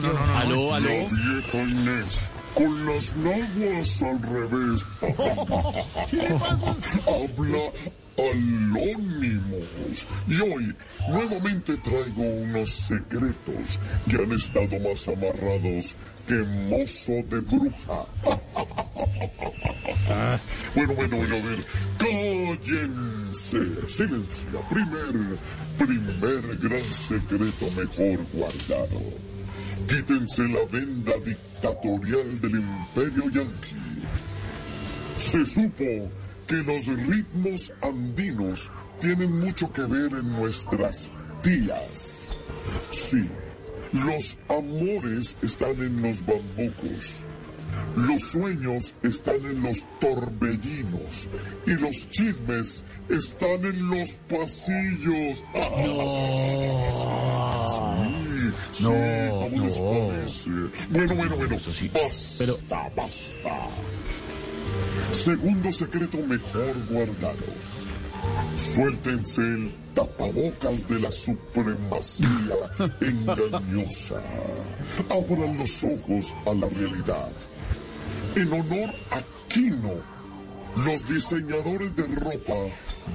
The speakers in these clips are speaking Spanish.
no, no, no. Aló, aló. La vieja Inés, con las naguas al revés. Habla Alónimos. Y hoy nuevamente traigo unos secretos que han estado más amarrados que mozo de bruja. Bueno, bueno, bueno, a ver, cállense, silencio. Primer, primer gran secreto mejor guardado. Quítense la venda dictatorial del imperio yanqui. Se supo que los ritmos andinos tienen mucho que ver en nuestras tías. Sí, los amores están en los bambucos. Los sueños están en los torbellinos y los chismes están en los pasillos. Sí, sí, ¿cómo les parece? Bueno, bueno, bueno, basta, basta. Segundo secreto mejor guardado. Suéltense el tapabocas de la supremacía engañosa. Abran los ojos a la realidad. En honor a Kino, los diseñadores de ropa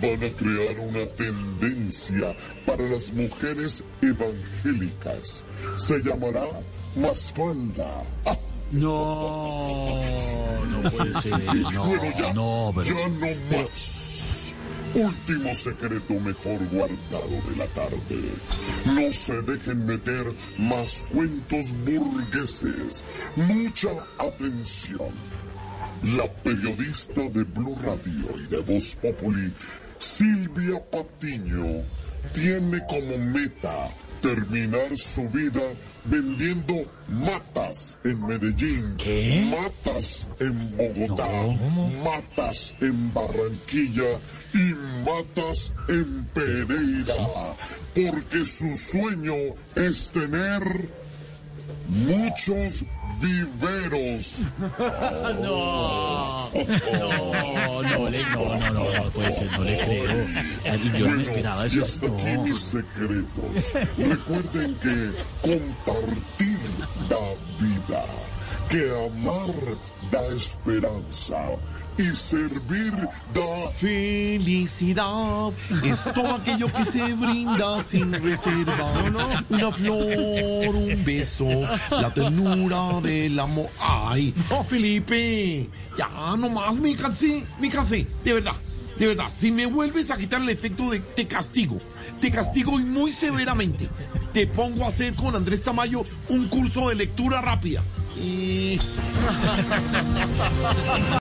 van a crear una tendencia para las mujeres evangélicas. Se llamará Masfalda. Ah, No, no puede ser. No, bueno, ya, no, pero... ya no más. Último secreto mejor guardado de la tarde. No se dejen meter más cuentos burgueses. Mucha atención. La periodista de Blue Radio y de Voz Populi, Silvia Patiño, tiene como meta terminar su vida vendiendo matas en Medellín, ¿Qué? matas en Bogotá, matas en Barranquilla y matas en Pereira, porque su sueño es tener muchos viveros. No, no, no, le- no, no, no, no puede ser, no le creo. Yo no me esperaba y eso. hasta aquí mis secretos. Recuerden que compartir da vida, que amar da esperanza y servir da Felicidad es todo aquello que se brinda sin reservas. Una flor, un beso, la ternura del amor. Ay, Felipe, ya nomás me cansé, me cansé, de verdad, de verdad. Si me vuelves a quitar el efecto de te castigo, te castigo y muy severamente. Te pongo a hacer con Andrés Tamayo un curso de lectura rápida. Y...